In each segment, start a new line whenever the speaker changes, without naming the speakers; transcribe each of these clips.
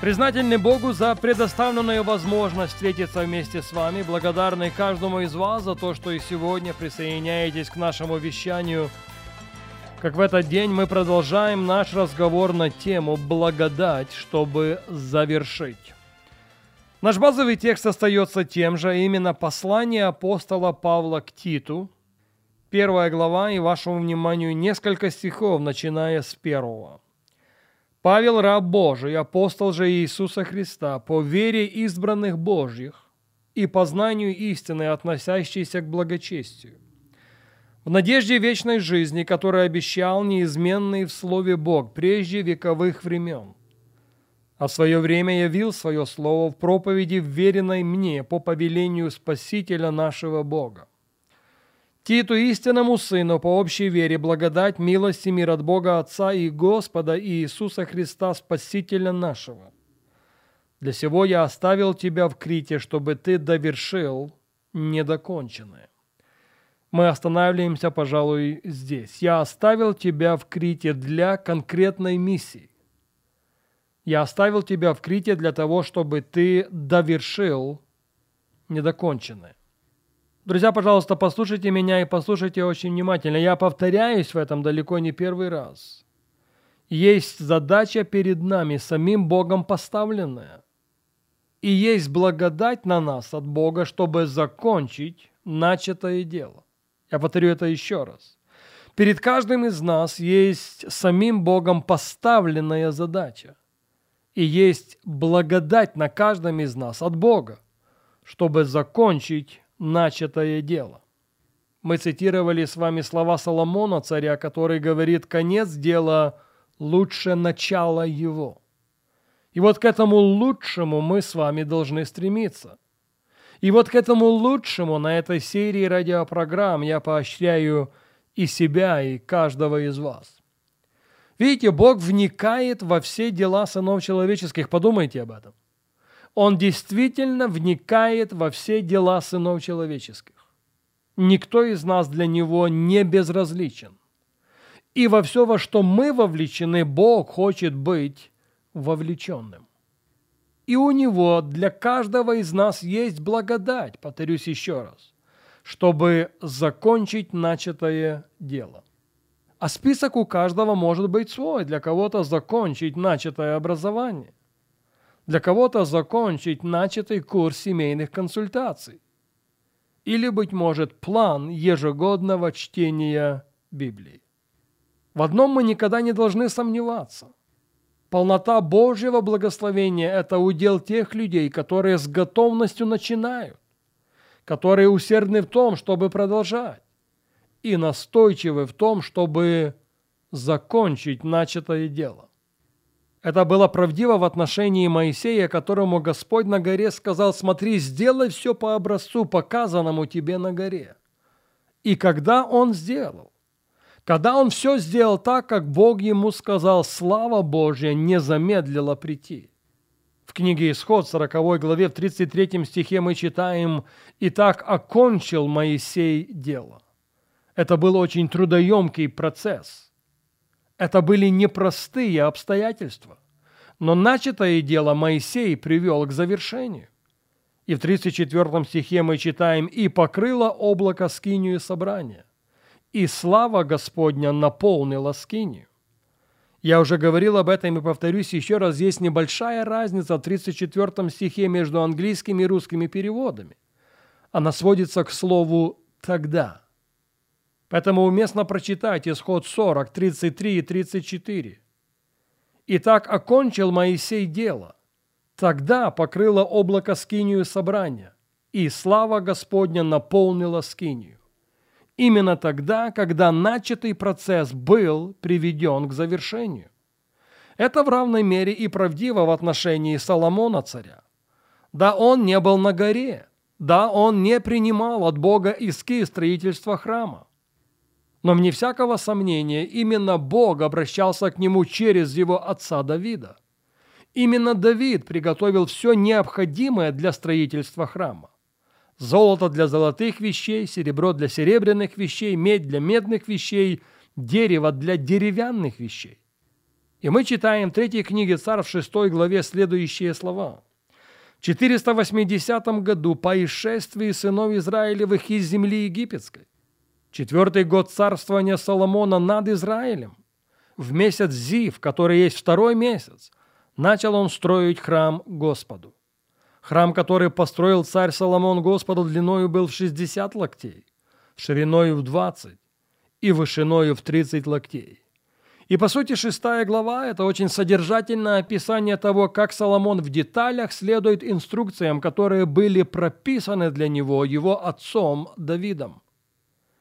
Признательны Богу за предоставленную возможность встретиться вместе с вами. Благодарны каждому из вас за то, что и сегодня присоединяетесь к нашему вещанию. Как в этот день мы продолжаем наш разговор на тему «Благодать, чтобы завершить». Наш базовый текст остается тем же, а именно послание апостола Павла к Титу, первая глава, и вашему вниманию несколько стихов, начиная с первого. Павел, раб Божий, апостол же Иисуса Христа, по вере избранных Божьих и познанию истины, относящейся к благочестию, в надежде вечной жизни, которую обещал неизменный в Слове Бог прежде вековых времен, а в свое время явил свое Слово в проповеди, вверенной мне по повелению Спасителя нашего Бога Титу, истинному Сыну, по общей вере, благодать, милость и мир от Бога Отца и Господа Иисуса Христа, Спасителя нашего. Для сего я оставил тебя в Крите, чтобы ты довершил недоконченное. Мы останавливаемся, пожалуй, здесь. Я оставил тебя в Крите для конкретной миссии. Я оставил тебя в Крите для того, чтобы ты довершил недоконченное. Друзья, пожалуйста, послушайте меня и послушайте очень внимательно. Я повторяюсь в этом далеко не первый раз. Есть задача перед нами, самим Богом поставленная. И есть благодать на нас от Бога, чтобы закончить начатое дело. Я повторю это еще раз. Перед каждым из нас есть самим Богом поставленная задача. И есть благодать на каждом из нас от Бога, чтобы закончить начатое дело. Мы цитировали с вами слова Соломона, царя, который говорит, конец дела лучше начала его. И вот к этому лучшему мы с вами должны стремиться. И вот к этому лучшему на этой серии радиопрограмм я поощряю и себя, и каждого из вас. Видите, Бог вникает во все дела сынов человеческих. Подумайте об этом. Он действительно вникает во все дела сынов человеческих. Никто из нас для него не безразличен. И во все, во что мы вовлечены, Бог хочет быть вовлеченным. И у Него для каждого из нас есть благодать, повторюсь еще раз, чтобы закончить начатое дело. А список у каждого может быть свой. Для кого-то закончить начатое образование – для кого-то закончить начатый курс семейных консультаций. Или, быть может, план ежегодного чтения Библии. В одном мы никогда не должны сомневаться. Полнота Божьего благословения – это удел тех людей, которые с готовностью начинают, которые усердны в том, чтобы продолжать, и настойчивы в том, чтобы закончить начатое дело. Это было правдиво в отношении Моисея, которому Господь на горе сказал, смотри, сделай все по образцу, показанному тебе на горе. И когда он сделал, когда он все сделал так, как Бог ему сказал, слава Божья не замедлила прийти. В книге Исход, 40 главе, в 33 стихе мы читаем «И так окончил Моисей дело». Это был очень трудоемкий процесс – это были непростые обстоятельства. Но начатое дело Моисей привел к завершению. И в 34 стихе мы читаем «И покрыло облако скинию собрания, и слава Господня наполнила скинию». Я уже говорил об этом и повторюсь еще раз, есть небольшая разница в 34 стихе между английскими и русскими переводами. Она сводится к слову «тогда». Поэтому уместно прочитать исход 40, 33 и 34. «Итак, окончил Моисей дело. Тогда покрыло облако скинию собрания, и слава Господня наполнила скинию. Именно тогда, когда начатый процесс был приведен к завершению. Это в равной мере и правдиво в отношении Соломона царя. Да, он не был на горе, да, он не принимал от Бога иски строительства храма. Но вне всякого сомнения, именно Бог обращался к нему через его отца Давида. Именно Давид приготовил все необходимое для строительства храма. Золото для золотых вещей, серебро для серебряных вещей, медь для медных вещей, дерево для деревянных вещей. И мы читаем в третьей книге Царь в шестой главе следующие слова. В 480 году по исшествии сынов Израилевых из земли египетской, четвертый год царствования Соломона над Израилем, в месяц Зив, который есть второй месяц, начал он строить храм Господу. Храм, который построил царь Соломон Господу, длиною был в 60 локтей, шириною в 20 и вышиною в 30 локтей. И по сути шестая глава – это очень содержательное описание того, как Соломон в деталях следует инструкциям, которые были прописаны для него его отцом Давидом.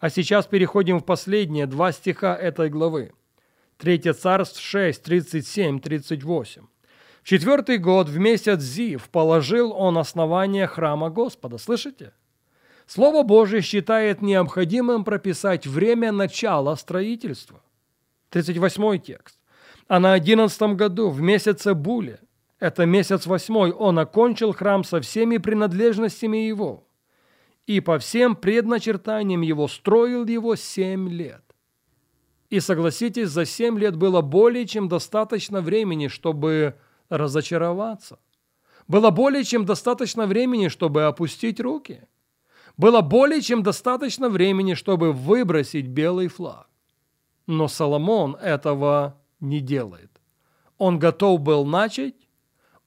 А сейчас переходим в последние два стиха этой главы. Третье царств 6, 37, 38. В четвертый год в месяц Зив положил он основание храма Господа. Слышите? Слово Божие считает необходимым прописать время начала строительства. 38 текст. А на одиннадцатом году, в месяце Буле, это месяц восьмой, он окончил храм со всеми принадлежностями его, и по всем предначертаниям его строил его семь лет. И согласитесь, за семь лет было более чем достаточно времени, чтобы разочароваться. Было более чем достаточно времени, чтобы опустить руки. Было более чем достаточно времени, чтобы выбросить белый флаг. Но Соломон этого не делает. Он готов был начать,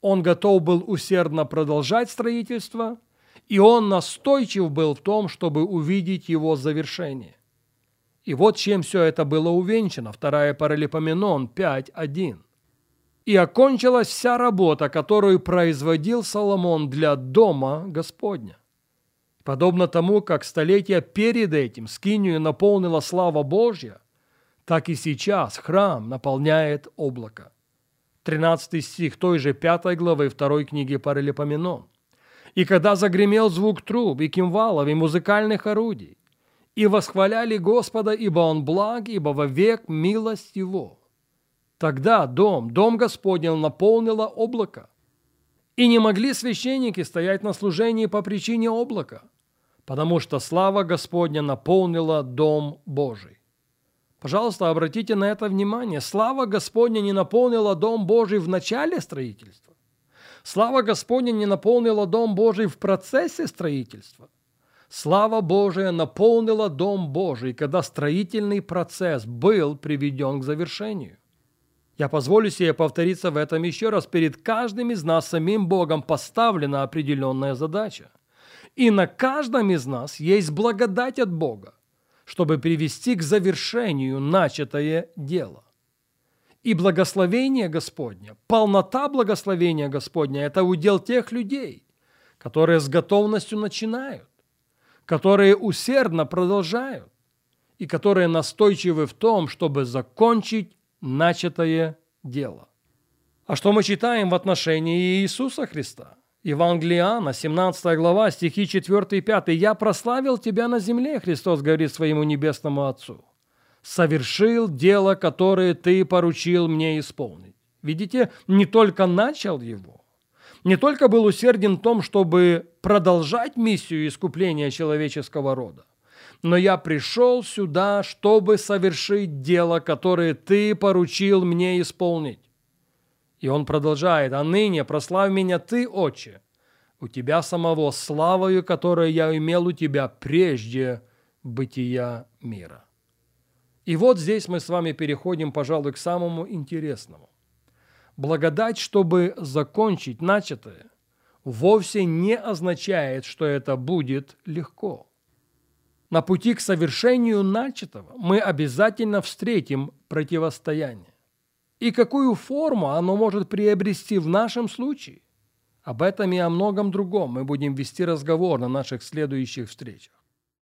он готов был усердно продолжать строительство, и он настойчив был в том, чтобы увидеть его завершение. И вот чем все это было увенчано. Вторая Паралипоменон 5.1. «И окончилась вся работа, которую производил Соломон для дома Господня. Подобно тому, как столетия перед этим скинию наполнила слава Божья – так и сейчас храм наполняет облако. 13 стих той же 5 главы 2 книги Паралипоменон. «И когда загремел звук труб и кимвалов и музыкальных орудий, и восхваляли Господа, ибо Он благ, ибо вовек милость Его. Тогда дом, дом Господень наполнило облако. И не могли священники стоять на служении по причине облака, потому что слава Господня наполнила дом Божий. Пожалуйста, обратите на это внимание. Слава Господня не наполнила Дом Божий в начале строительства. Слава Господня не наполнила Дом Божий в процессе строительства. Слава Божия наполнила Дом Божий, когда строительный процесс был приведен к завершению. Я позволю себе повториться в этом еще раз. Перед каждым из нас самим Богом поставлена определенная задача. И на каждом из нас есть благодать от Бога чтобы привести к завершению начатое дело. И благословение Господня, полнота благословения Господня – это удел тех людей, которые с готовностью начинают, которые усердно продолжают и которые настойчивы в том, чтобы закончить начатое дело. А что мы читаем в отношении Иисуса Христа? Евангелиана, 17 глава, стихи 4 и 5. «Я прославил Тебя на земле», Христос говорит своему небесному Отцу. «Совершил дело, которое Ты поручил мне исполнить». Видите, не только начал его, не только был усерден в том, чтобы продолжать миссию искупления человеческого рода, но я пришел сюда, чтобы совершить дело, которое Ты поручил мне исполнить. И он продолжает, «А ныне прославь меня ты, Отче, у тебя самого славою, которую я имел у тебя прежде бытия мира». И вот здесь мы с вами переходим, пожалуй, к самому интересному. Благодать, чтобы закончить начатое, вовсе не означает, что это будет легко. На пути к совершению начатого мы обязательно встретим противостояние и какую форму оно может приобрести в нашем случае. Об этом и о многом другом мы будем вести разговор на наших следующих встречах.